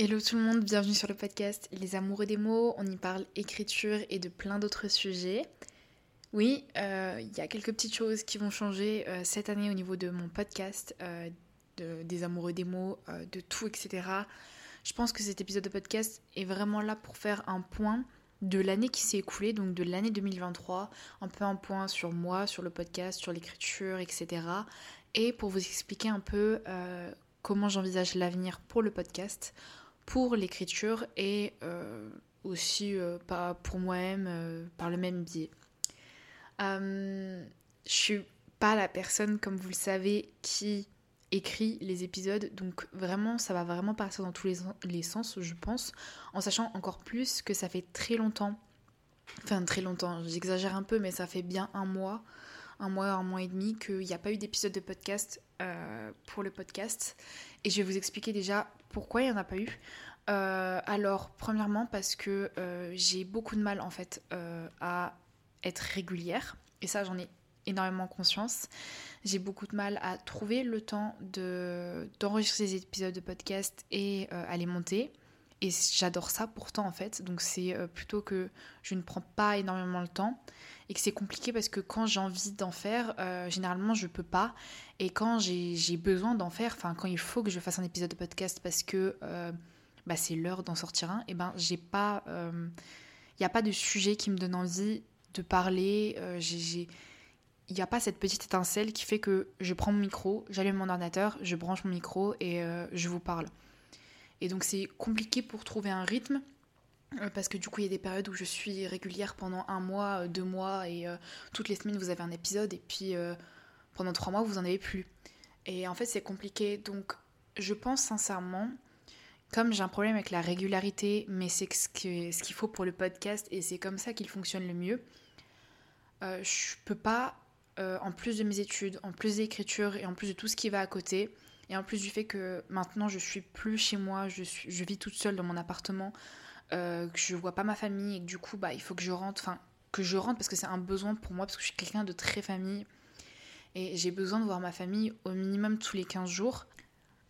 Hello tout le monde, bienvenue sur le podcast Les Amoureux des mots. On y parle écriture et de plein d'autres sujets. Oui, euh, il y a quelques petites choses qui vont changer euh, cette année au niveau de mon podcast, euh, des Amoureux des mots, de tout, etc. Je pense que cet épisode de podcast est vraiment là pour faire un point de l'année qui s'est écoulée, donc de l'année 2023, un peu un point sur moi, sur le podcast, sur l'écriture, etc. Et pour vous expliquer un peu comment j'envisage l'avenir pour le podcast pour l'écriture et euh, aussi euh, pas pour moi-même euh, par le même biais. je suis pas la personne, comme vous le savez, qui écrit les épisodes, donc vraiment ça va vraiment partir dans tous les, les sens, je pense, en sachant encore plus que ça fait très longtemps, enfin très longtemps, j'exagère un peu, mais ça fait bien un mois un mois, un mois et demi qu'il n'y a pas eu d'épisode de podcast pour le podcast. Et je vais vous expliquer déjà pourquoi il n'y en a pas eu. Euh, alors, premièrement, parce que euh, j'ai beaucoup de mal en fait euh, à être régulière. Et ça, j'en ai énormément conscience. J'ai beaucoup de mal à trouver le temps de, d'enregistrer des épisodes de podcast et à les monter. Et j'adore ça pourtant en fait. Donc c'est plutôt que je ne prends pas énormément le temps et que c'est compliqué parce que quand j'ai envie d'en faire, généralement je peux pas. Et quand j'ai, besoin d'en faire, enfin quand il faut que je fasse un épisode de podcast parce que bah, c'est l'heure d'en sortir un, et ben j'ai pas. Il euh, n'y a pas de sujet qui me donne envie de parler. Euh, j'ai il n'y a pas cette petite étincelle qui fait que je prends mon micro, j'allume mon ordinateur, je branche mon micro et euh, je vous parle. Et donc c'est compliqué pour trouver un rythme parce que du coup il y a des périodes où je suis régulière pendant un mois, deux mois et toutes les semaines vous avez un épisode et puis pendant trois mois vous en avez plus. Et en fait c'est compliqué donc je pense sincèrement comme j'ai un problème avec la régularité, mais c'est ce qu'il faut pour le podcast et c'est comme ça qu'il fonctionne le mieux, euh, je peux pas, euh, en plus de mes études, en plus d'écriture et en plus de tout ce qui va à côté, et en plus du fait que maintenant je suis plus chez moi, je vis toute seule dans mon appartement, euh, que je vois pas ma famille et que du coup bah, il faut que je rentre, enfin que je rentre parce que c'est un besoin pour moi, parce que je suis quelqu'un de très famille. Et j'ai besoin de voir ma famille au minimum tous les 15 jours.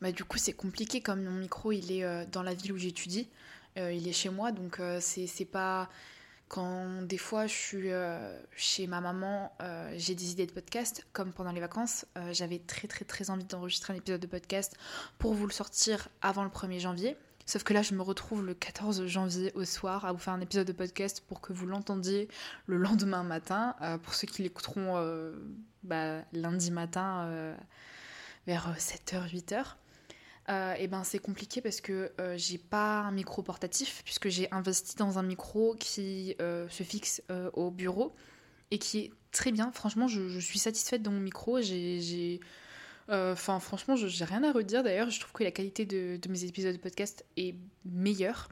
Bah, du coup, c'est compliqué comme mon micro, il est euh, dans la ville où j'étudie. Euh, il est chez moi, donc c'est pas. Quand des fois je suis chez ma maman, j'ai des idées de podcast, comme pendant les vacances, j'avais très très très envie d'enregistrer un épisode de podcast pour vous le sortir avant le 1er janvier. Sauf que là, je me retrouve le 14 janvier au soir à vous faire un épisode de podcast pour que vous l'entendiez le lendemain matin. pour ceux qui l'écouteront bah, lundi matin vers 7h, 8h. Euh, et ben c'est compliqué parce que euh, j'ai pas un micro portatif puisque j'ai investi dans un micro qui euh, se fixe au bureau et qui est très bien. Franchement, je, suis satisfaite de mon micro. J'ai, enfin franchement, j'ai rien à redire. D'ailleurs, je trouve que la qualité de, mes épisodes de podcast est meilleure.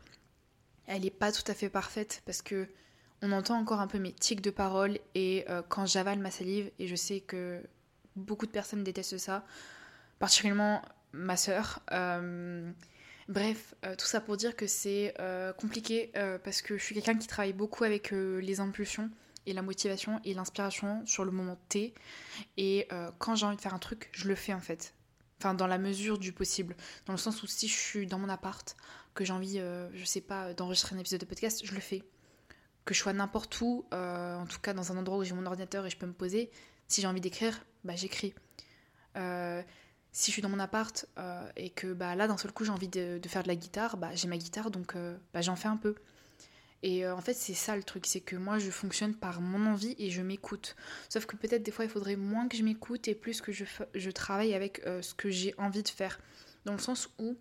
Elle n'est pas tout à fait parfaite parce que on entend encore un peu mes tics de parole et quand j'avale ma salive et je sais que beaucoup de personnes détestent ça particulièrement ma sœur. Euh, bref, euh, tout ça pour dire que c'est euh, compliqué parce que je suis quelqu'un qui travaille beaucoup avec les impulsions et la motivation et l'inspiration sur le moment T. Et quand j'ai envie de faire un truc, je le fais en fait. Enfin, dans la mesure du possible. Dans le sens où si je suis dans mon appart, que j'ai envie, je sais pas, d'enregistrer un épisode de podcast, je le fais. Que je sois n'importe où, en tout cas dans un endroit où j'ai mon ordinateur et je peux me poser, si j'ai envie d'écrire, bah j'écris. Euh, si je suis dans mon appart euh, et que bah, là d'un seul coup j'ai envie de, faire de la guitare, bah, j'ai ma guitare donc euh, bah, j'en fais un peu. Et euh, en fait c'est ça le truc, c'est que moi je fonctionne par mon envie et je m'écoute. Sauf que peut-être des fois il faudrait moins que je m'écoute et plus que je, travaille avec ce que j'ai envie de faire. Dans le sens où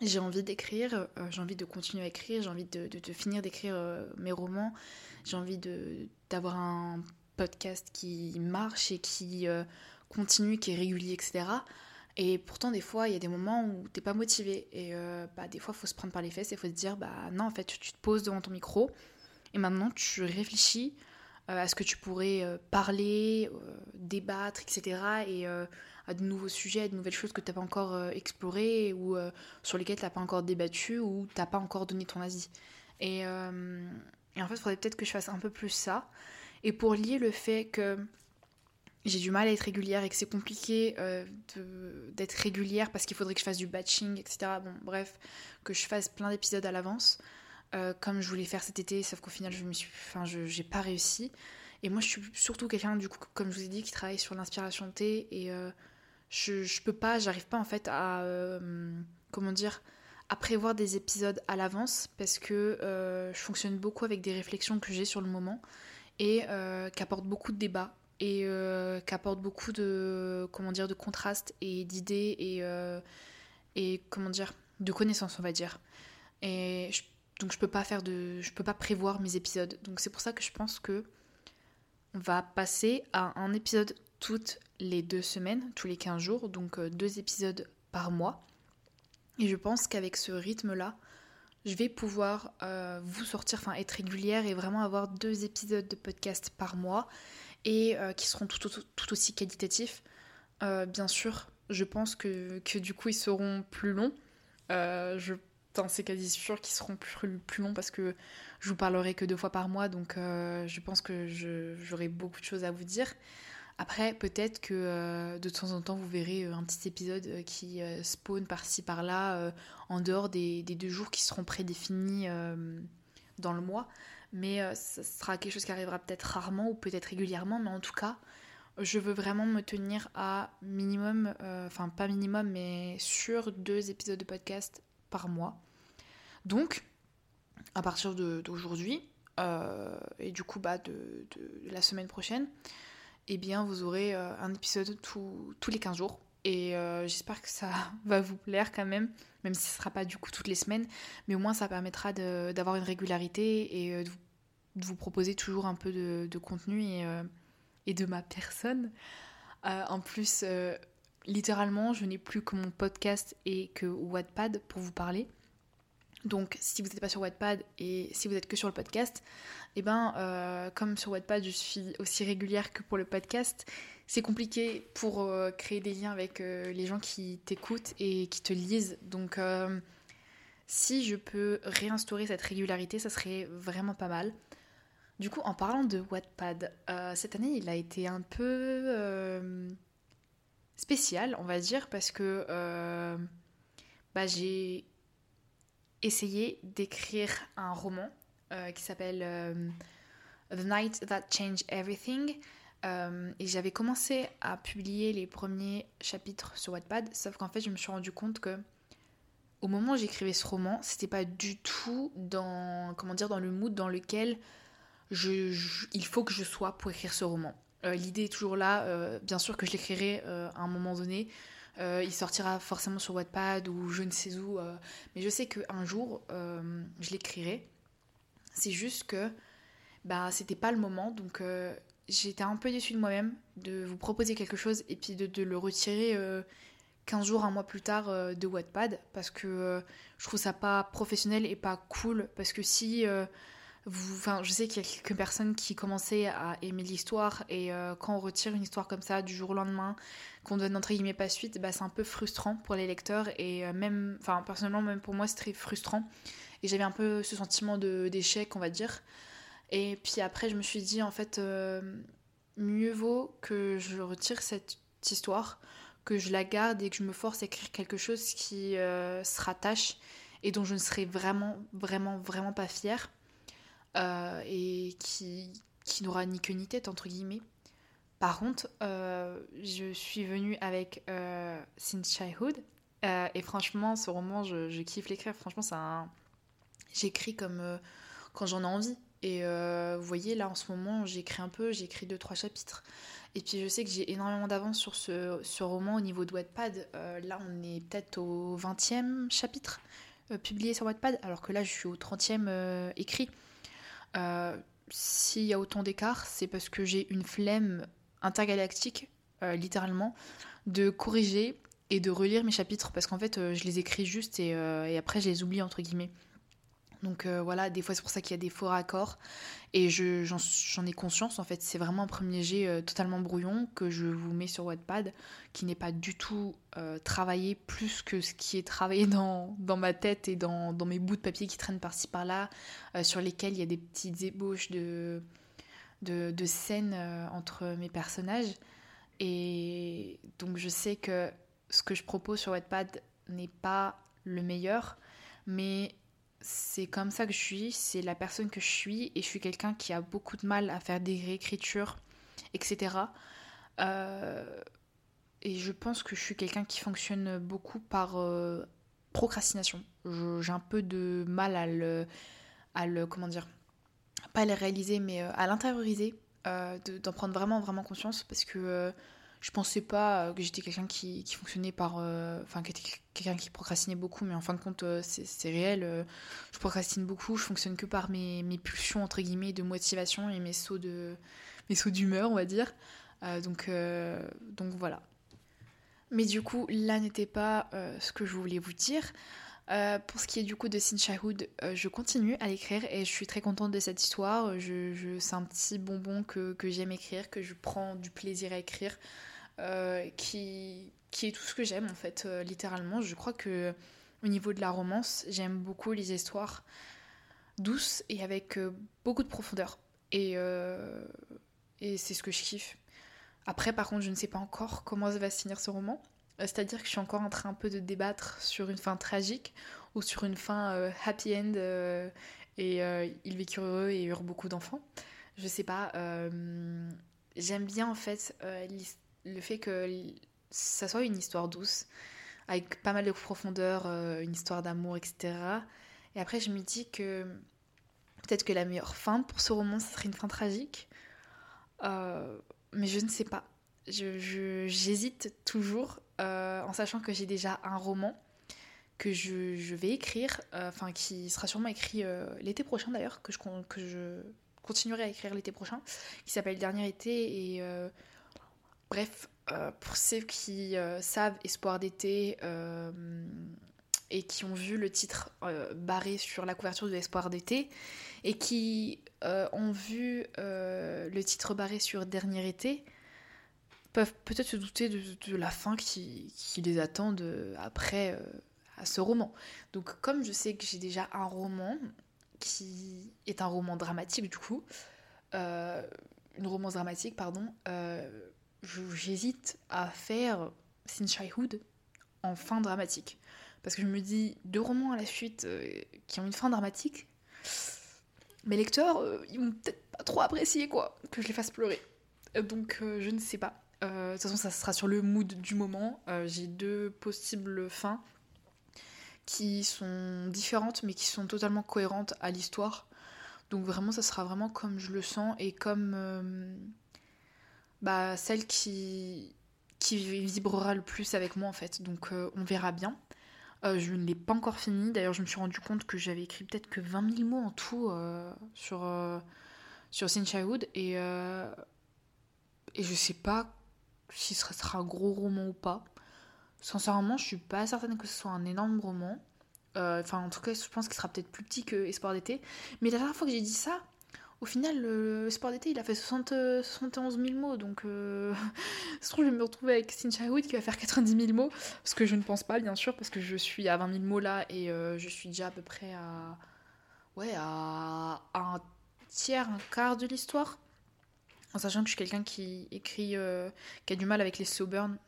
j'ai envie d'écrire, j'ai envie de continuer à écrire, j'ai envie de, de finir d'écrire mes romans, j'ai envie d'avoir un podcast qui marche et qui continue, qui est régulier, etc. Et pourtant, des fois, il y a des moments où t'es pas motivé. Et euh, bah, des fois, il faut se prendre par les fesses et il faut se dire, bah non, en fait, tu te poses devant ton micro et maintenant tu réfléchis euh, à ce que tu pourrais euh, parler, débattre, etc. Et à de nouveaux sujets, à de nouvelles choses que tu n'as pas encore explorées ou sur lesquelles tu n'as pas encore débattu ou tu n'as pas encore donné ton avis. Et, et en fait, il faudrait peut-être que je fasse un peu plus ça. Et pour lier le fait que j'ai du mal à être régulière et que c'est compliqué euh, d'être régulière parce qu'il faudrait que je fasse du batching, etc. Bon, bref, que je fasse plein d'épisodes à l'avance, euh, comme je voulais faire cet été, sauf qu'au final, je me suis, enfin, j'ai pas réussi. Et moi, je suis surtout quelqu'un, du coup, comme je vous ai dit, qui travaille sur l'inspiration thé et euh, je, je peux pas, j'arrive pas en fait à, comment dire, à prévoir des épisodes à l'avance parce que je fonctionne beaucoup avec des réflexions que j'ai sur le moment et qui apportent beaucoup de débats et euh, qui apporte beaucoup de comment dire de contraste et d'idées et, euh, et comment dire de connaissances on va dire. Et donc je peux pas faire de je peux pas prévoir mes épisodes. Donc c'est pour ça que je pense que on va passer à un épisode toutes les deux semaines tous les 15 jours donc euh, deux épisodes par mois. Et je pense qu'avec ce rythme là je vais pouvoir vous sortir, enfin être régulière et vraiment avoir deux épisodes de podcast par mois et euh, qui seront tout, aussi qualitatifs. Euh, bien sûr, je pense que, du coup ils seront plus longs. Euh, je c'est quasi sûr qu'ils seront plus, longs parce que je vous parlerai que deux fois par mois, donc je pense que j'aurai beaucoup de choses à vous dire. Après, peut-être que de temps en temps, vous verrez un petit épisode qui spawn par-ci par-là, en dehors des, deux jours qui seront prédéfinis dans le mois mais euh, ce sera quelque chose qui arrivera peut-être rarement ou peut-être régulièrement, mais en tout cas, je veux vraiment me tenir à minimum, euh, enfin pas minimum, mais sur deux épisodes de podcast par mois. Donc, à partir d'aujourd'hui, euh, et du coup bah, de, la semaine prochaine, eh bien vous aurez un épisode tous les 15 jours. Et j'espère que ça va vous plaire quand même, même si ce ne sera pas du coup toutes les semaines, mais au moins ça permettra d'avoir une régularité et de vous de vous proposer toujours un peu de, contenu et, euh, et, de ma personne. Euh, en plus, euh, littéralement, je n'ai plus que mon podcast et que Wattpad pour vous parler. Donc, si vous n'êtes pas sur Wattpad et si vous êtes que sur le podcast, et eh ben, comme sur Wattpad, je suis aussi régulière que pour le podcast, c'est compliqué pour créer des liens avec les gens qui t'écoutent et qui te lisent. Donc, si je peux réinstaurer cette régularité, ça serait vraiment pas mal. Du coup, en parlant de Wattpad, euh, cette année, il a été un peu euh, spécial, on va dire, parce que euh, bah, j'ai essayé d'écrire un roman qui s'appelle The Night That Changed Everything. et j'avais commencé à publier les premiers chapitres sur Wattpad, sauf qu'en fait, je me suis rendu compte que au moment où j'écrivais ce roman, c'était pas du tout dans comment dire dans le mood dans lequel il faut que je sois pour écrire ce roman. Euh, l'idée est toujours là, euh, bien sûr que je l'écrirai euh, à un moment donné. il sortira forcément sur Wattpad ou je ne sais où, mais je sais qu'un jour je l'écrirai. C'est juste que bah, c'était pas le moment, donc j'étais un peu déçue de moi-même de vous proposer quelque chose et puis de, de le retirer 15 jours, un mois plus tard de Wattpad parce que je trouve ça pas professionnel et pas cool. Parce que si je sais qu'il y a quelques personnes qui commençaient à aimer l'histoire et euh, quand on retire une histoire comme ça du jour au lendemain, qu'on donne entre guillemets pas suite, bah, c'est un peu frustrant pour les lecteurs et euh, même, enfin personnellement même pour moi c'est très frustrant et j'avais un peu ce sentiment de d'échec on va dire. Et puis après je me suis dit en fait euh, mieux vaut que je retire cette histoire, que je la garde et que je me force à écrire quelque chose qui se rattache et dont je ne serai vraiment vraiment vraiment pas fière euh, et qui, qui n'aura ni queue ni tête, entre guillemets. Par contre, euh, je suis venue avec euh, Since Childhood, euh, et franchement, ce roman, je, je kiffe l'écrire. Franchement, c'est un... j'écris comme quand j'en ai envie. Et vous voyez, là, en ce moment, j'écris un peu, j'écris deux, trois chapitres. Et puis, je sais que j'ai énormément d'avance sur ce, ce, roman au niveau de Wattpad. là, on est peut-être au 20e chapitre publié sur Wattpad, alors que là, je suis au 30e écrit. Euh, s'il y a autant d'écart, c'est parce que j'ai une flemme intergalactique, euh, littéralement, de corriger et de relire mes chapitres parce qu'en fait, euh, je les écris juste et, et, après, je les oublie, entre guillemets. Donc euh, voilà, des fois c'est pour ça qu'il y a des faux raccords. Et j'en ai conscience, en fait, c'est vraiment un premier jet euh, totalement brouillon que je vous mets sur Wattpad, qui n'est pas du tout euh, travaillé plus que ce qui est travaillé dans, ma tête et dans, mes bouts de papier qui traînent par-ci par-là, sur lesquels il y a des petites ébauches de, de, scènes entre mes personnages. Et donc je sais que ce que je propose sur Wattpad n'est pas le meilleur, mais c'est comme ça que je suis, c'est la personne que je suis, et je suis quelqu'un qui a beaucoup de mal à faire des réécritures, etc. Euh, et je pense que je suis quelqu'un qui fonctionne beaucoup par euh, procrastination. J'ai un peu de mal à le, à le, comment dire, pas à le réaliser, mais euh, à l'intérioriser, d'en prendre vraiment, vraiment conscience, parce que je pensais pas que j'étais quelqu'un qui, fonctionnait par. Était quelqu'un qui procrastinait beaucoup, mais en fin de compte, c'est réel. je procrastine beaucoup, je fonctionne que par mes, pulsions, entre guillemets, de motivation et mes sauts de mes sauts d'humeur, on va dire. donc, donc voilà. Mais du coup, là n'était pas euh, ce que je voulais vous dire. Euh, pour ce qui est du coup de Sin Shahud, euh, je continue à l'écrire et je suis très contente de cette histoire. Je, c'est un petit bonbon que, j'aime écrire, que je prends du plaisir à écrire, qui, qui est tout ce que j'aime en fait, littéralement. Je crois que au niveau de la romance, j'aime beaucoup les histoires douces et avec beaucoup de profondeur. Et, c'est ce que je kiffe. Après, par contre, je ne sais pas encore comment va se finir ce roman. Euh, c'est-à-dire que je suis encore en train un peu de débattre sur une fin tragique ou sur une fin euh, happy end euh, et il vécut heureux et eurent beaucoup d'enfants. Je sais pas. J'aime bien en fait le fait que ça soit une histoire douce, avec pas mal de profondeur, une histoire d'amour, etc. Et après, je me dis que peut-être que la meilleure fin pour ce roman, ce serait une fin tragique mais je ne sais pas. J'hésite je, toujours, euh, en sachant que j'ai déjà un roman que je, je vais écrire, euh, enfin qui sera sûrement écrit euh, l'été prochain d'ailleurs, que je, que je continuerai à écrire l'été prochain, qui s'appelle Dernier été. Bref, pour ceux qui savent Espoir d'été et qui ont vu le titre barré sur la couverture de Espoir d'été, et qui euh, ont vu euh, le titre barré sur Dernier été peuvent peut-être se douter de, la fin qui, les attend après euh, à ce roman. Donc comme je sais que j'ai déjà un roman qui est un roman dramatique du coup, une romance dramatique pardon, j'hésite à faire Sin Childhood en fin dramatique. Parce que je me dis, deux romans à la suite qui ont une fin dramatique, mes lecteurs, euh, ils vont peut-être pas trop apprécier quoi, que je les fasse pleurer. Euh, donc euh, je ne sais pas. de toute façon, ça sera sur le mood du moment. J'ai deux possibles fins qui sont différentes mais qui sont totalement cohérentes à l'histoire. Donc vraiment, ça sera vraiment comme je le sens et comme bah, celle qui, qui vibrera le plus avec moi en fait. Donc on verra bien. Euh, je ne l'ai pas encore fini. D'ailleurs, je me suis rendu compte que j'avais écrit peut-être que 20 000 mots en tout euh, sur, euh, sur Sin Childhood. Et, et je sais pas si ce sera un gros roman ou pas. Sincèrement, je suis pas certaine que ce soit un énorme roman. Enfin, en tout cas, je pense qu'il sera peut-être plus petit que Espoir d'été. Mais la dernière fois que j'ai dit ça, au final, le sport d'été, il a fait 60, 71 000 mots, donc euh, je trouve je vais me retrouver avec Cynthia Wood qui va faire 90 000 mots, ce que je ne pense pas, bien sûr, parce que je suis à 20 000 mots là et euh, je suis déjà à peu près à, ouais, à, un tiers, un quart de l'histoire. En sachant que je suis quelqu'un qui écrit, euh, qui a du mal avec les slow burn.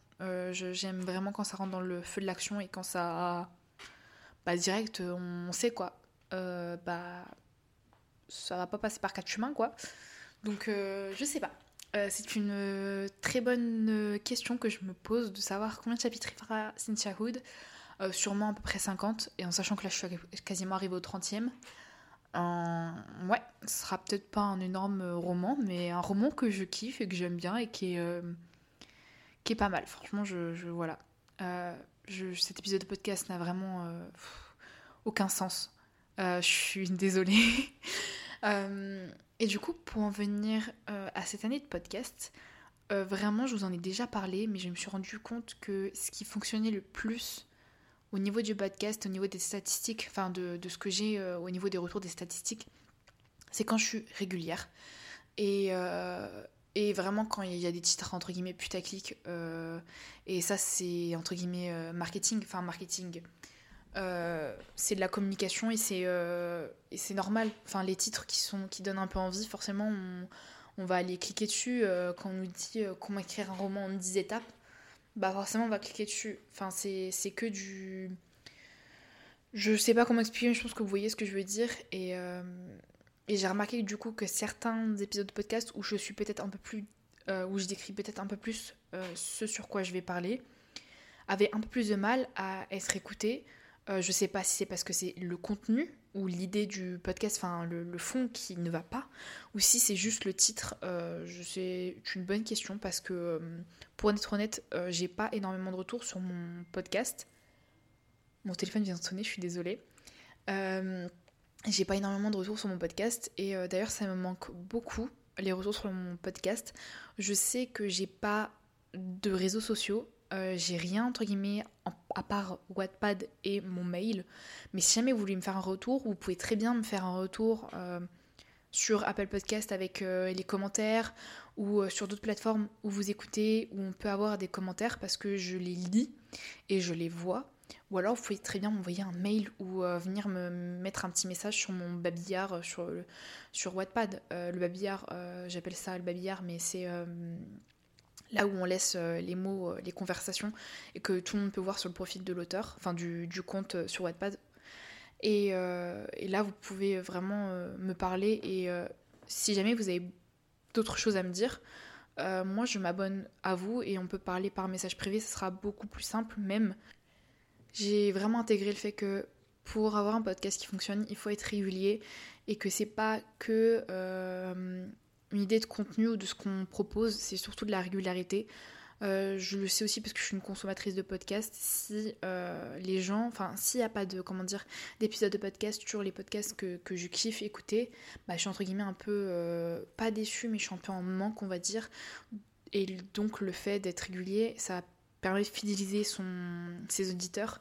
J'aime vraiment quand ça rentre dans le feu de l'action et quand ça. Bah, direct, on sait quoi. bah ça va pas passer par quatre chemins, quoi. Donc, euh, je sais pas. Euh, c'est une euh, très bonne question que je me pose de savoir combien de chapitres fera Cynthia Hood. sûrement à peu près 50, et en sachant que là je suis quasiment arrivée au 30e. ouais, ce sera peut-être pas un énorme roman, mais un roman que je kiffe et que j'aime bien et qui est, pas mal. Franchement, je voilà. Je, cet épisode de podcast n'a vraiment aucun sens. Je suis désolée. Euh, et du coup, pour en venir euh, à cette année de podcast, euh, vraiment, je vous en ai déjà parlé, mais je me suis rendu compte que ce qui fonctionnait le plus au niveau du podcast, au niveau des statistiques, enfin de, ce que j'ai au niveau des retours des statistiques, c'est quand je suis régulière. Et, et vraiment quand il y a des titres entre guillemets putaclic, et ça c'est entre guillemets marketing, enfin marketing, euh, c'est de la communication et c'est euh, normal. Enfin, les titres qui sont qui donnent un peu envie, forcément, on va aller cliquer dessus quand on nous dit comment écrire un roman en 10 étapes. Bah forcément on va cliquer dessus. Enfin c'est que du... Je sais pas comment expliquer, mais je pense que vous voyez ce que je veux dire. Et, et j'ai remarqué du coup que certains épisodes de podcast où je suis peut-être un peu plus... où je décris peut-être un peu plus ce sur quoi je vais parler, avaient un peu plus de mal à être écoutés euh, je sais pas si c'est parce que c'est le contenu ou l'idée du podcast, enfin le, fond qui ne va pas, ou si c'est juste le titre. Euh, c'est une bonne question parce que, euh, pour être honnête, j'ai pas énormément de retours sur mon podcast. Mon téléphone vient de sonner, je suis désolée. j'ai pas énormément de retours sur mon podcast et d'ailleurs ça me manque beaucoup les retours sur mon podcast. Je sais que j'ai pas de réseaux sociaux, j'ai rien entre guillemets à part Wattpad et mon mail. Mais si jamais vous voulez me faire un retour, vous pouvez très bien me faire un retour euh, sur Apple Podcast avec euh, les commentaires ou euh, sur d'autres plateformes où vous écoutez, où on peut avoir des commentaires parce que je les lis et je les vois. Ou alors vous pouvez très bien m'envoyer un mail ou venir me mettre un petit message sur mon babillard sur, sur Wattpad. le babillard, j'appelle ça le babillard, mais c'est là où on laisse euh, les mots, euh, les conversations, et que tout le monde peut voir sur le profil de l'auteur, enfin du, compte euh, sur Wattpad. Et, là, vous pouvez vraiment me parler, et si jamais vous avez d'autres choses à me dire, moi je m'abonne à vous, et on peut parler par message privé, ce sera beaucoup plus simple même. J'ai vraiment intégré le fait que pour avoir un podcast qui fonctionne, il faut être régulier, et que c'est pas que une idée de contenu ou de ce qu'on propose, c'est surtout de la régularité. Euh, je le sais aussi parce que je suis une consommatrice de podcasts. Si euh, les gens, enfin, s'il n'y a pas de, comment dire, d'épisodes de podcast sur les podcasts que, que, je kiffe écouter, bah, je suis entre guillemets un peu, euh, pas déçue, mais je suis un peu en manque, on va dire. Et donc, le fait d'être régulier, ça permet de fidéliser son, ses auditeurs.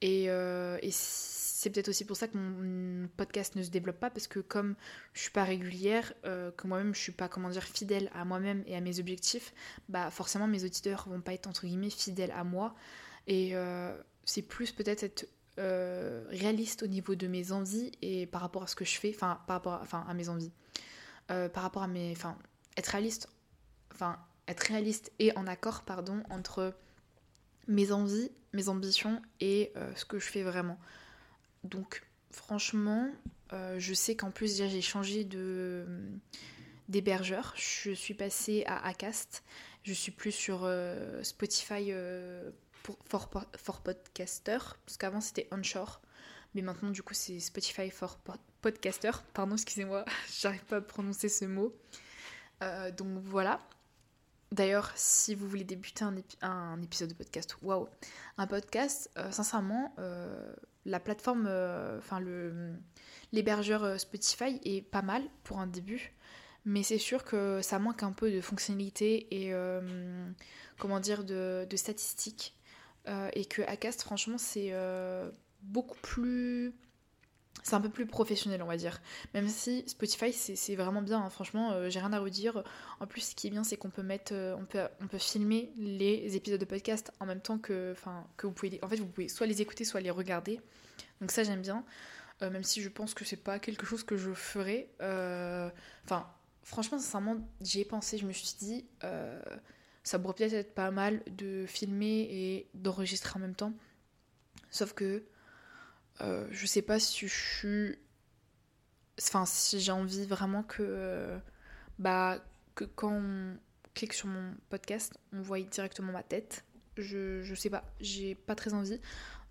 Et, et c'est peut-être aussi pour ça que mon podcast ne se développe pas parce que comme je suis pas régulière, euh, que moi-même je suis pas comment dire fidèle à moi-même et à mes objectifs, bah forcément mes auditeurs vont pas être entre guillemets fidèles à moi et euh, c'est plus peut-être être, euh, réaliste au niveau de mes envies et par rapport à ce que je fais, enfin par rapport à, mes envies, par rapport à mes, enfin être réaliste, enfin être réaliste et en accord pardon entre mes envies, mes ambitions et ce que je fais vraiment. Donc franchement, euh, je sais qu'en plus j'ai changé d'hébergeur. Je suis passée à Acast. Je suis plus sur euh, Spotify euh, pour, for, Podcaster. Parce qu'avant c'était Onshore. Mais maintenant du coup c'est Spotify for Podcaster. Pardon, excusez-moi, j'arrive pas à prononcer ce mot. donc voilà. D'ailleurs, si vous voulez débuter un, épisode de podcast, waouh, un podcast, sincèrement, la plateforme, euh, enfin le l'hébergeur euh, Spotify est pas mal pour un début, mais c'est sûr que ça manque un peu de fonctionnalité et euh, comment dire de, statistiques et que Acast franchement c'est beaucoup plus c'est un peu plus professionnel, on va dire. Même si Spotify, c'est vraiment bien, hein. franchement, j'ai rien à redire. En plus, ce qui est bien, c'est qu'on peut mettre, on peut, on peut filmer les épisodes de podcast en même temps que, que vous pouvez, en fait, vous pouvez soit les écouter, soit les regarder. Donc ça, j'aime bien. Euh, même si je pense que c'est pas quelque chose que je ferais. Euh, enfin, franchement, sincèrement, j'y ai pensé. Je me suis dit, euh, ça pourrait peut-être être pas mal de filmer et d'enregistrer en même temps. Sauf que je sais pas si je suis. Enfin, si j'ai envie vraiment que. bah, que quand on clique sur mon podcast, on voit directement ma tête. Je, je sais pas, j'ai pas très envie.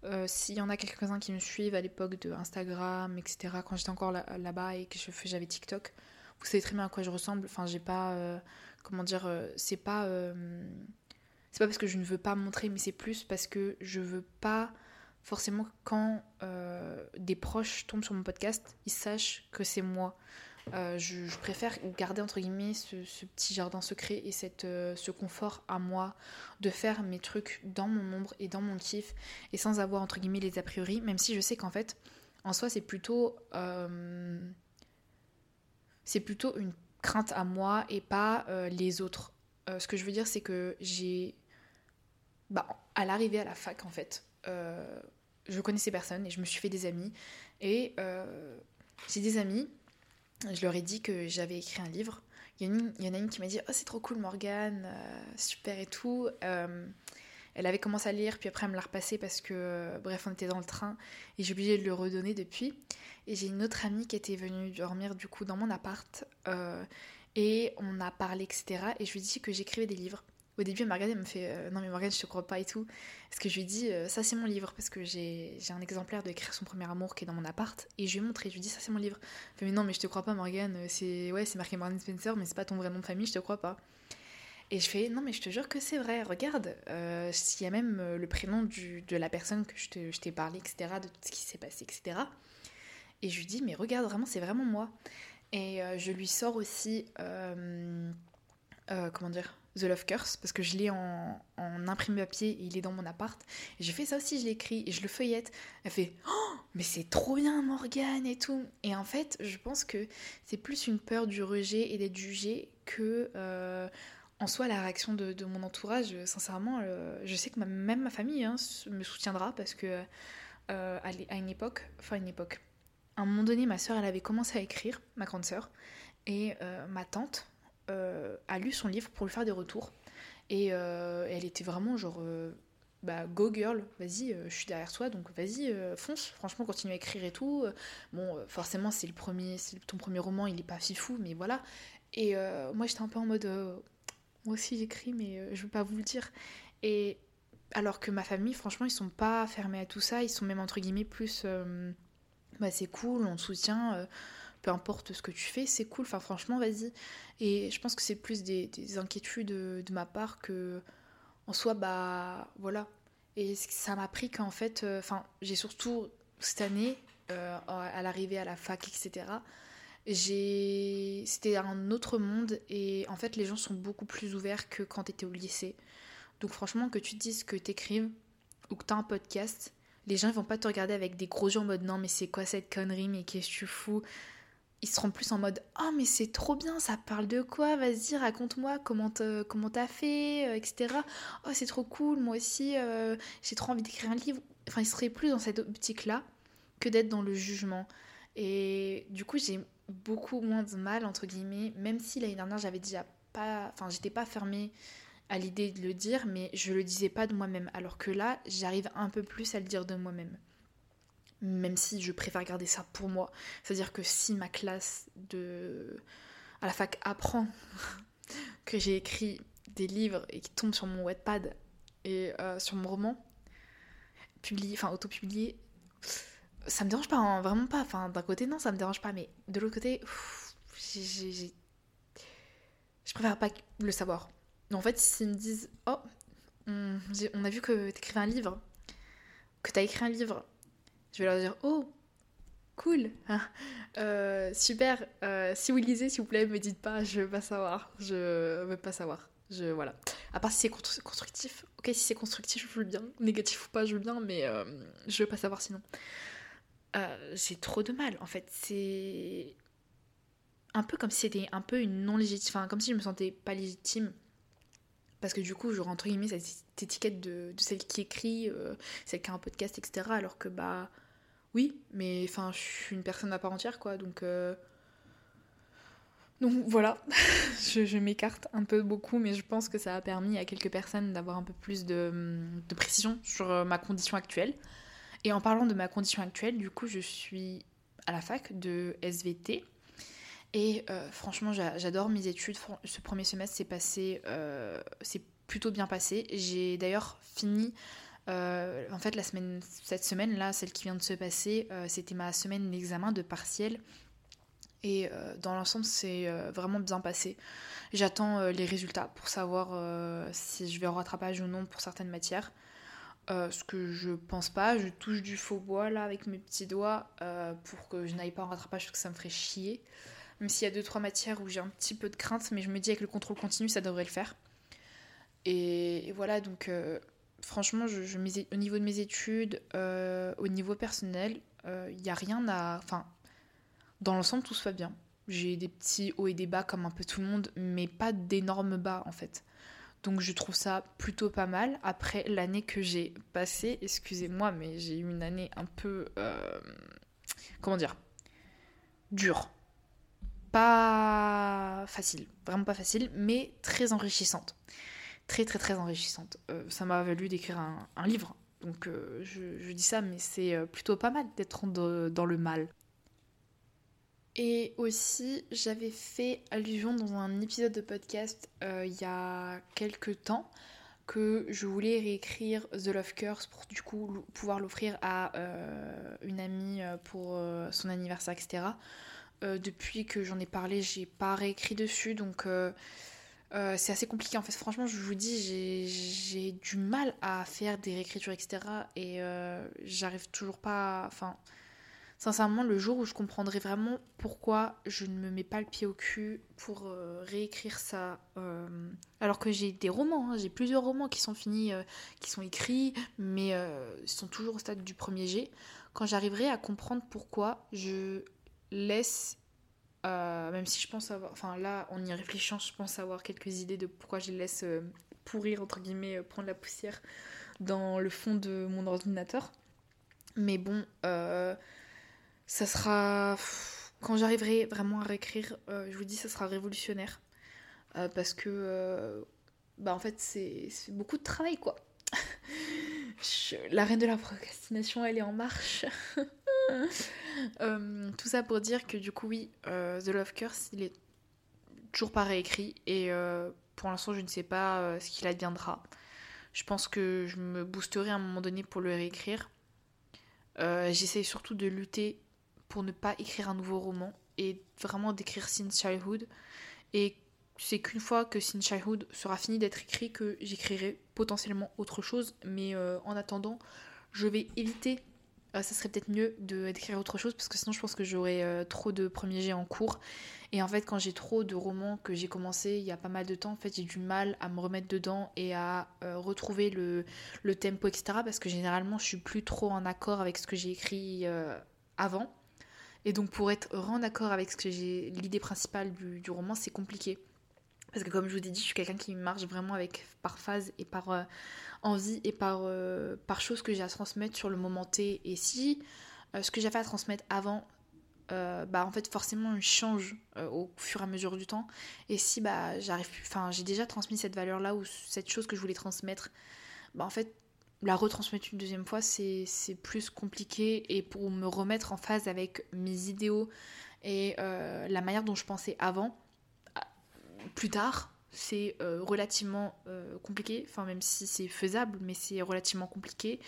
Euh, s'il y en a quelques-uns qui me suivent à l'époque de Instagram, etc., quand j'étais encore là-bas et que j'avais TikTok, vous savez très bien à quoi je ressemble. Enfin, j'ai pas. Euh, comment dire euh, C'est pas. c'est pas parce que je ne veux pas montrer, mais c'est plus parce que je veux pas forcément quand des proches tombent sur mon podcast, ils sachent que c'est moi. Euh, je, préfère garder entre guillemets ce, petit jardin secret et cette, euh, ce confort à moi de faire mes trucs dans mon ombre et dans mon kiff et sans avoir entre guillemets les a priori, même si je sais qu'en fait, en soi, c'est plutôt, euh, c'est plutôt une crainte à moi et pas les autres. ce que je veux dire, c'est que j'ai, bah, à l'arrivée à la fac en fait, je connaissais personne et je me suis fait des amis et j'ai des amis je leur ai dit que j'avais écrit un livre, il y, en a une qui m'a dit Oh, c'est trop cool, Morgane, super et tout. elle avait commencé à lire, puis après, elle me l'a repassé parce que, bref, on était dans le train et j'ai oublié de le redonner depuis. Et j'ai une autre amie qui était venue dormir du coup dans mon appart et on a parlé, etc. Et je lui ai dit que j'écrivais des livres. Au début, elle elle me fait euh, Non, mais Morgane, je te crois pas et tout. Parce que je lui ai dit euh, Ça, c'est mon livre. Parce que j'ai un exemplaire d'Écrire son premier amour qui est dans mon appart. Et je lui ai montré, je lui ai dit Ça, c'est mon livre. Elle fait Mais non, mais je te crois pas, Morgane. C'est ouais, marqué Morgane Spencer, mais c'est pas ton vrai nom de famille, je te crois pas. Et je fais Non, mais je te jure que c'est vrai. Regarde, euh, s'il y a même le prénom du, de la personne que je t'ai parlé, etc., de tout ce qui s'est passé, etc. Et je lui dis Mais regarde, vraiment, c'est vraiment moi. Et je lui sors aussi. comment dire The Love Curse parce que je l'ai en, en, imprimé papier et il est dans mon appart. J'ai fait ça aussi, je l'ai écrit et je le feuillette. Elle fait Oh, mais c'est trop bien Morgane et tout. Et en fait, je pense que c'est plus une peur du rejet et d'être jugée que euh, en soi la réaction de, mon entourage. Sincèrement, euh, je sais que même ma famille hein, me soutiendra parce que euh, à une époque, enfin une époque, à un moment donné, ma soeur elle avait commencé à écrire, ma grande soeur, et ma tante a lu son livre pour lui faire des retours. Et euh, elle était vraiment genre, euh, bah go girl, vas-y, je suis derrière toi, donc vas-y, fonce, franchement, continue à écrire et tout. Bon, forcément, c'est le premier, c'est ton premier roman, il est pas fifou, mais voilà. Et moi, j'étais un peu en mode, moi aussi j'écris, mais je veux pas vous le dire. Et alors que ma famille, franchement, ils sont pas fermés à tout ça, ils sont même entre guillemets plus, bah c'est cool, on te soutient peu importe ce que tu fais, c'est cool, enfin franchement, vas-y. Et je pense que c'est plus des, inquiétudes de, ma part que en soi, bah voilà. Et ça m'a pris qu'en fait, euh, enfin, j'ai surtout cette année, euh, à l'arrivée à la fac, etc., c'était un autre monde et en fait les gens sont beaucoup plus ouverts que quand tu étais au lycée. Donc franchement que tu te dises que tu écrives ou que tu as un podcast, les gens ils vont pas te regarder avec des gros yeux en mode non mais c'est quoi cette connerie mais qu'est-ce que tu fous? Ils seront plus en mode oh mais c'est trop bien ça parle de quoi? Vas-y raconte-moi comment t'as fait euh, etc oh c'est trop cool moi aussi euh, j'ai trop envie d'écrire un livre enfin ils seraient plus dans cette optique là que d'être dans le jugement. Et du coup j'ai beaucoup moins de mal entre guillemets même si l'année dernière j'avais déjà pas enfin j'étais pas fermée à l'idée de le dire mais je le disais pas de moi-même. Alors que là j'arrive un peu plus à le dire de moi-même même si je préfère garder ça pour moi. C'est-à-dire que si ma classe de à la fac apprend que j'ai écrit des livres et qui tombent sur mon Wattpad et euh, sur mon roman, publié, enfin auto-publié, ça me dérange pas, hein, vraiment pas. Enfin, d'un côté, non, ça me dérange pas, mais de l'autre côté, je préfère pas le savoir. En fait, s'ils me disent, oh, on, on a vu que t'écrivais un livre, que t'as écrit un livre, je vais leur dire Oh, cool, hein. euh, super. Euh, si vous lisez, s'il vous plaît, me dites pas, je veux pas savoir. Je veux pas savoir. Je voilà. À part si c'est constructif. Ok, si c'est constructif, je veux bien. Négatif ou pas, je veux bien, mais euh, je veux pas savoir sinon. j'ai trop de mal, en fait. C'est un peu comme si c'était un peu une non légitime. Enfin, comme si je me sentais pas légitime parce que du coup je rentre guillemets cette étiquette de, celle qui écrit, celle qui a un podcast, etc. Alors que bah oui, mais enfin, je suis une personne à part entière, quoi. Donc, euh, voilà, je, m'écarte un peu beaucoup, mais je pense que ça a permis à quelques personnes d'avoir un peu plus de, précision sur euh, ma condition actuelle. Et en parlant de ma condition actuelle, du coup, je suis à la fac de SVT. Et euh, franchement, j'adore mes études. Ce premier semestre s'est passé, c'est plutôt bien passé. J'ai d'ailleurs fini euh, en fait, la semaine, cette semaine-là, celle qui vient de se passer, euh, c'était ma semaine d'examen de partiel. Et euh, dans l'ensemble, c'est vraiment bien passé. J'attends les résultats pour savoir si je vais en rattrapage ou non pour certaines matières. ce que je pense pas, je touche du faux bois là avec mes petits doigts pour que je n'aille pas en rattrapage parce que ça me ferait chier. Même s'il y a 2-3 matières où j'ai un petit peu de crainte, mais je me dis avec le contrôle continu, ça devrait le faire. Et, voilà, donc franchement, au niveau de mes études, euh, au niveau personnel, il euh, n'y a rien à. Enfin, dans l'ensemble, tout se va bien. J'ai des petits hauts et des bas comme un peu tout le monde, mais pas d'énormes bas en fait. Donc je trouve ça plutôt pas mal. Après l'année que j'ai passée, excusez-moi, mais j'ai eu une année un peu. Euh, comment dire Dure. pas facile, vraiment pas facile, mais très enrichissante. Très très très enrichissante. Euh, ça m'a valu d'écrire un, livre, donc euh, je, dis ça, mais c'est euh, plutôt pas mal d'être dans le mal. Et aussi, j'avais fait allusion dans un épisode de podcast il y a quelques temps que je voulais réécrire The Love Curse pour du coup pouvoir l'offrir à une amie pour son anniversaire, etc. Depuis que j'en ai parlé, j'ai pas réécrit dessus, donc euh, euh, c'est assez compliqué. En fait, franchement, je vous dis, j'ai du mal à faire des réécritures, etc. Et j'arrive toujours pas. Enfin, sincèrement, le jour où je comprendrai vraiment pourquoi je ne me mets pas le pied au cul pour réécrire ça, alors que j'ai des romans, hein, j'ai plusieurs romans qui sont finis, qui sont écrits, mais ils sont toujours au stade du premier G. Quand j'arriverai à comprendre pourquoi je laisse, euh, même si je pense avoir, enfin là en y réfléchissant, je pense avoir quelques idées de pourquoi je laisse euh, pourrir, entre guillemets, euh, prendre la poussière dans le fond de mon ordinateur. Mais bon, ça sera, quand j'arriverai vraiment à réécrire, je vous dis, ça sera révolutionnaire. parce que, bah en fait, c'est beaucoup de travail quoi. la reine de la procrastination, elle est en marche. Euh, tout ça pour dire que du coup, oui, euh, The Love Curse, il est toujours pas réécrit et euh, pour l'instant, je ne sais pas ce qu'il adviendra. Je pense que je me boosterai à un moment donné pour le réécrire. J'essaye surtout de lutter pour ne pas écrire un nouveau roman et vraiment d'écrire Since Childhood. Et c'est qu'une fois que Since Childhood sera fini d'être écrit que j'écrirai potentiellement autre chose. Mais en attendant, je vais éviter ça serait peut-être mieux d'écrire autre chose parce que sinon je pense que j'aurais euh, trop de premiers jets en cours. Et en fait, quand j'ai trop de romans que j'ai commencé il y a pas mal de temps, en fait, j'ai du mal à me remettre dedans et à euh, retrouver le, le, tempo, etc. Parce que généralement, je suis plus trop en accord avec ce que j'ai écrit euh, avant. Et donc, pour être en accord avec ce que j'ai l'idée principale du, du roman, c'est compliqué. Parce que comme je vous ai dit, je suis quelqu'un qui marche vraiment avec par phase et par envie et par, euh, par chose que j'ai à transmettre sur le moment T. Et si euh, ce que j'avais à transmettre avant, euh, bah en fait forcément il change au fur et à mesure du temps. Et si bah j'arrive enfin j'ai déjà transmis cette valeur là ou cette chose que je voulais transmettre, bah en fait la retransmettre une deuxième fois c'est plus compliqué et pour me remettre en phase avec mes idéaux et la manière dont je pensais avant, plus tard, c'est euh, relativement euh, compliqué, enfin même si c'est faisable, mais c'est relativement compliqué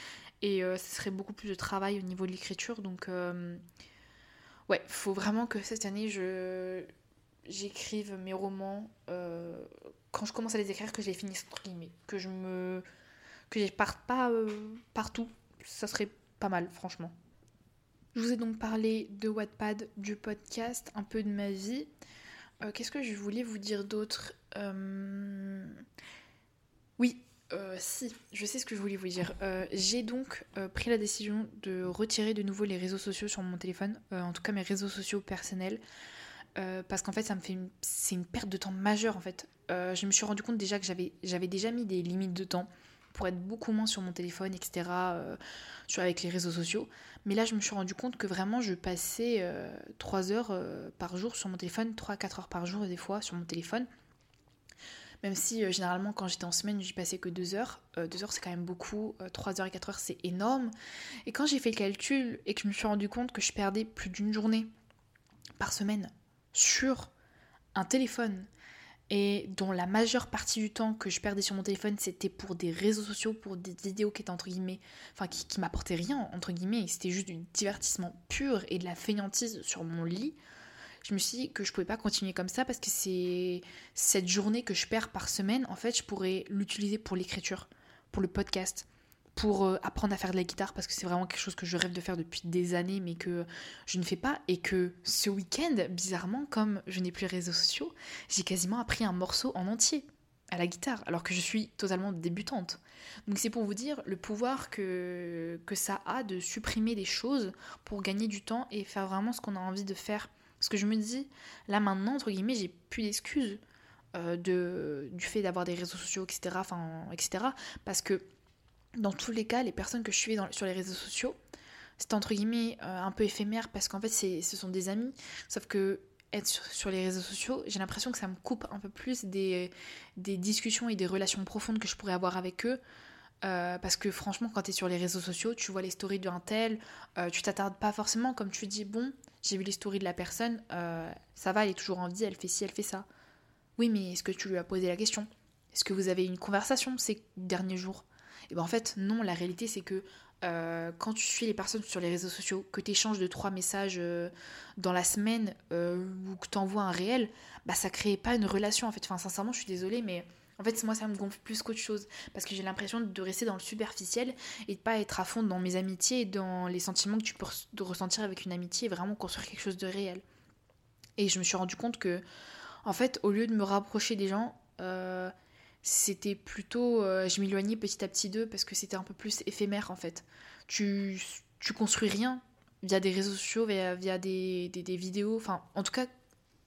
et euh, ce serait beaucoup plus de travail au niveau de l'écriture. Donc ouais, faut vraiment que cette année je j'écrive mes romans quand je commence à les écrire que je les finisse entre guillemets, que je me que parte pas partout, ça serait pas mal franchement. Je vous ai donc parlé de Wattpad, du podcast, un peu de ma vie. Euh, qu'est-ce que je voulais vous dire d'autre euh, Oui, euh, si, je sais ce que je voulais vous dire. J'ai donc pris la décision de retirer de nouveau les réseaux sociaux sur mon téléphone, en tout cas mes réseaux sociaux personnels, parce qu'en fait, ça me fait, c'est une perte de temps majeure en fait. je me suis rendu compte déjà que j'avais déjà mis des limites de temps pour être beaucoup moins sur mon téléphone, etc., euh, avec les réseaux sociaux. Mais là, je me suis rendu compte que vraiment, je passais euh, 3 heures euh, par jour sur mon téléphone, 3-4 heures par jour des fois sur mon téléphone. Même si euh, généralement, quand j'étais en semaine, j'y passais que 2 heures. 2 heures, c'est quand même beaucoup. 3 heures et 4 heures, c'est énorme. Et quand j'ai fait le calcul et que je me suis rendu compte que je perdais plus d'une journée par semaine sur un téléphone et dont la majeure partie du temps que je perdais sur mon téléphone, c'était pour des réseaux sociaux, pour des vidéos qui étaient entre guillemets, enfin qui, m'apportaient rien, entre guillemets, c'était juste du divertissement pur et de la fainéantise sur mon lit. Je me suis dit que je pouvais pas continuer comme ça parce que c'est cette journée que je perds par semaine, en fait, je pourrais l'utiliser pour l'écriture, pour le podcast, pour euh, apprendre à faire de la guitare parce que c'est vraiment quelque chose que je rêve de faire depuis des années mais que je ne fais pas et que ce week-end, bizarrement, comme je n'ai plus les réseaux sociaux, j'ai quasiment appris un morceau en entier à la guitare alors que je suis totalement débutante. Donc c'est pour vous dire le pouvoir que, que ça a de supprimer des choses pour gagner du temps et faire vraiment ce qu'on a envie de faire. Parce que je me dis, là maintenant, entre guillemets, j'ai plus d'excuses euh, de, du fait d'avoir des réseaux sociaux, etc. Etc. Parce que dans tous les cas, les personnes que je suis sur les réseaux sociaux, c'est entre guillemets euh, un peu éphémère parce qu'en fait, ce sont des amis, sauf que être sur, les réseaux sociaux, j'ai l'impression que ça me coupe un peu plus des, discussions et des relations profondes que je pourrais avoir avec eux. Euh, parce que franchement, quand tu es sur les réseaux sociaux, tu vois les stories d'un tel, euh, tu t'attardes pas forcément, comme tu dis, bon, j'ai vu les stories de la personne, euh, ça va, elle est toujours en vie, elle fait ci, elle fait ça. Oui, mais est-ce que tu lui as posé la question? Est-ce que vous avez eu une conversation ces derniers jours? Et bien en fait, non, la réalité c'est que quand tu suis les personnes sur les réseaux sociaux, que tu échanges de trois messages dans la semaine ou que tu envoies un réel, bah ça crée pas une relation en fait. Enfin, sincèrement, je suis désolée, mais en fait, moi, ça me gonfle plus qu'autre chose. Parce que j'ai l'impression de rester dans le superficiel et de pas être à fond dans mes amitiés et dans les sentiments que tu peux ressentir avec une amitié et vraiment construire quelque chose de réel. Et je me suis rendu compte que, en fait, au lieu de me rapprocher des gens, euh, c'était plutôt. Euh, je m'éloignais petit à petit d'eux parce que c'était un peu plus éphémère, en fait. Tu, tu construis rien via des réseaux sociaux, via, via des, des, vidéos. Enfin, en tout cas,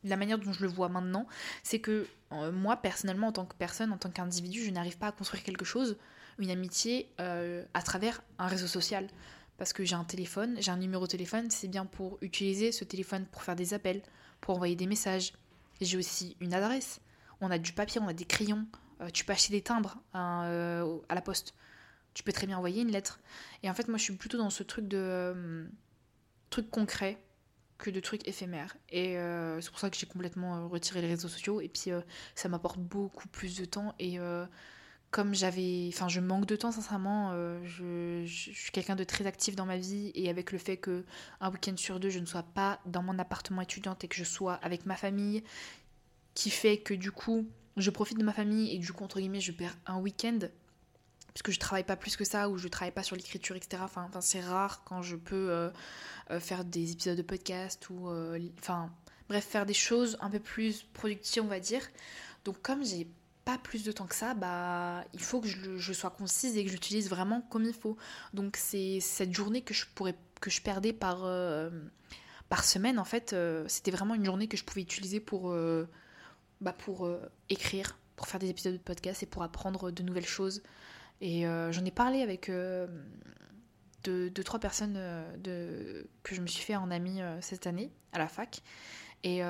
la manière dont je le vois maintenant, c'est que euh, moi, personnellement, en tant que personne, en tant qu'individu, je n'arrive pas à construire quelque chose, une amitié, euh, à travers un réseau social. Parce que j'ai un téléphone, j'ai un numéro de téléphone, c'est bien pour utiliser ce téléphone pour faire des appels, pour envoyer des messages. J'ai aussi une adresse. On a du papier, on a des crayons. Euh, tu peux acheter des timbres hein, à la poste. Tu peux très bien envoyer une lettre. Et en fait, moi, je suis plutôt dans ce truc de truc concret que de trucs éphémères. Et euh, c'est pour ça que j'ai complètement euh, retiré les réseaux sociaux. Et puis euh, ça m'apporte beaucoup plus de temps. Et comme j'avais. Enfin, je manque de temps, sincèrement. Je, je, suis quelqu'un de très actif dans ma vie. Et avec le fait que un week-end sur deux, je ne sois pas dans mon appartement étudiante et que je sois avec ma famille, qui fait que du coup, je profite de ma famille et du coup, entre guillemets, je perds un week-end puisque je travaille pas plus que ça ou je travaille pas sur l'écriture, etc. Enfin, c'est rare quand je peux euh, euh, faire des épisodes de podcast ou. Euh, enfin, bref, faire des choses un peu plus productives, on va dire. Donc, comme j'ai pas plus de temps que ça, bah, il faut que je, sois concise et que j'utilise vraiment comme il faut. Donc, c'est cette journée que je, pourrais, que je perdais par, par semaine, en fait, c'était vraiment une journée que je pouvais utiliser pour, bah, pour écrire, pour faire des épisodes de podcast et pour apprendre de nouvelles choses. Et euh, j'en ai parlé avec euh, deux, trois personnes euh, de, que je me suis fait en ami cette année à la fac. Et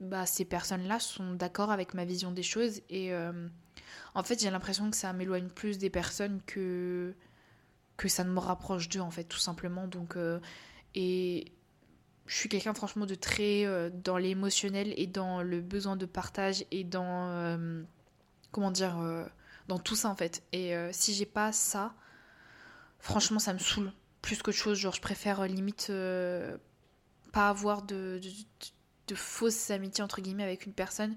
bah, ces personnes-là sont d'accord avec ma vision des choses. Et en fait, j'ai l'impression que ça m'éloigne plus des personnes que, que ça ne me rapproche d'eux, en fait, tout simplement. Donc, et je suis quelqu'un, franchement, de très dans l'émotionnel et dans le besoin de partage et dans. comment dire dans tout ça en fait. Et euh, si j'ai pas ça, franchement, ça me saoule plus qu'autre chose. Genre, je préfère euh, limite euh, pas avoir de, de, fausses amitiés entre guillemets avec une personne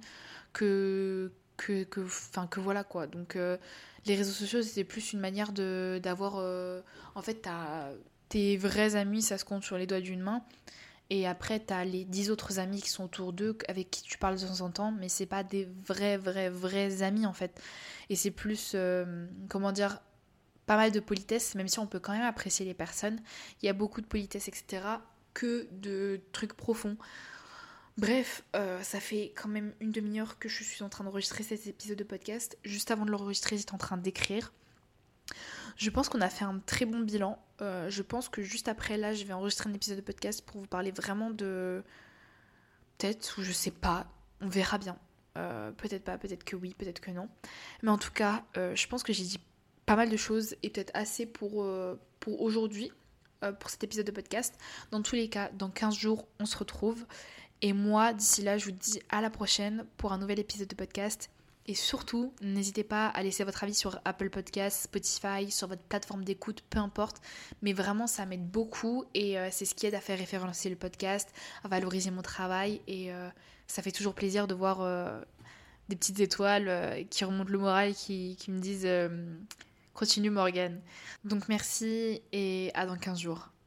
que que que enfin que voilà quoi. Donc les réseaux sociaux c'était plus une manière de d'avoir en fait tes vrais amis, ça se compte sur les doigts d'une main. Et après, tu as les dix autres amis qui sont autour d'eux, avec qui tu parles de temps en temps, mais c'est pas des vrais, vrais, vrais amis en fait. Et c'est plus, euh, comment dire, pas mal de politesse, même si on peut quand même apprécier les personnes. Il y a beaucoup de politesse, etc., que de trucs profonds. Bref, euh, ça fait quand même une demi-heure que je suis en train d'enregistrer cet épisode de podcast. Juste avant de l'enregistrer, j'étais en train d'écrire. Je pense qu'on a fait un très bon bilan. Euh, je pense que juste après là, je vais enregistrer un épisode de podcast pour vous parler vraiment de. Peut-être, ou je sais pas, on verra bien. Euh, peut-être pas, peut-être que oui, peut-être que non. Mais en tout cas, euh, je pense que j'ai dit pas mal de choses et peut-être assez pour, pour aujourd'hui, pour cet épisode de podcast. Dans tous les cas, dans 15 jours, on se retrouve. Et moi, d'ici là, je vous dis à la prochaine pour un nouvel épisode de podcast. Et surtout, n'hésitez pas à laisser votre avis sur Apple Podcasts, Spotify, sur votre plateforme d'écoute, peu importe. Mais vraiment, ça m'aide beaucoup et euh, c'est ce qui aide à faire référencer le podcast, à valoriser mon travail. Et euh, ça fait toujours plaisir de voir euh, des petites étoiles qui remontent le moral, qui, qui me disent continue Morgan. Donc merci et à dans 15 jours.